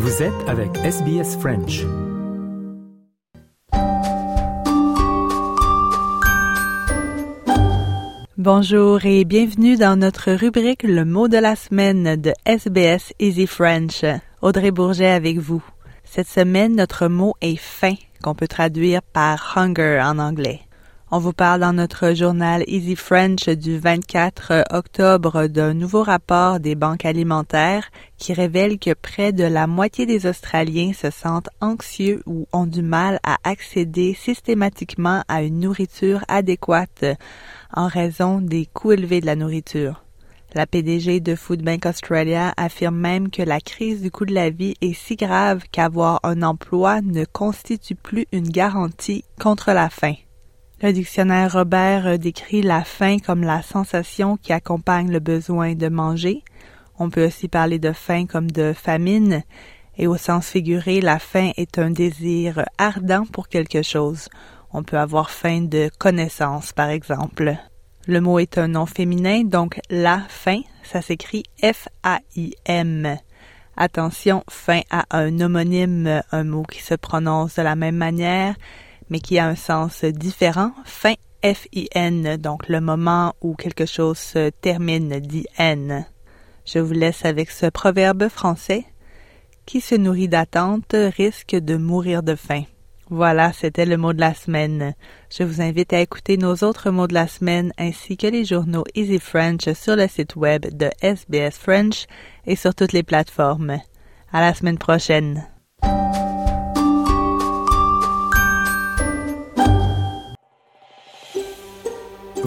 Vous êtes avec SBS French. Bonjour et bienvenue dans notre rubrique Le mot de la semaine de SBS Easy French. Audrey Bourget avec vous. Cette semaine, notre mot est faim, qu'on peut traduire par hunger en anglais. On vous parle dans notre journal Easy French du 24 octobre d'un nouveau rapport des banques alimentaires qui révèle que près de la moitié des Australiens se sentent anxieux ou ont du mal à accéder systématiquement à une nourriture adéquate en raison des coûts élevés de la nourriture. La PDG de Food Bank Australia affirme même que la crise du coût de la vie est si grave qu'avoir un emploi ne constitue plus une garantie contre la faim. Le dictionnaire Robert euh, décrit la faim comme la sensation qui accompagne le besoin de manger. On peut aussi parler de faim comme de famine. Et au sens figuré, la faim est un désir ardent pour quelque chose. On peut avoir faim de connaissance, par exemple. Le mot est un nom féminin, donc la faim, ça s'écrit F-A-I-M. Attention, faim a un homonyme, un mot qui se prononce de la même manière, mais qui a un sens différent. Fin F-I-N, donc le moment où quelque chose se termine, dit N. Je vous laisse avec ce proverbe français. Qui se nourrit d'attente risque de mourir de faim. Voilà, c'était le mot de la semaine. Je vous invite à écouter nos autres mots de la semaine ainsi que les journaux Easy French sur le site web de SBS French et sur toutes les plateformes. À la semaine prochaine.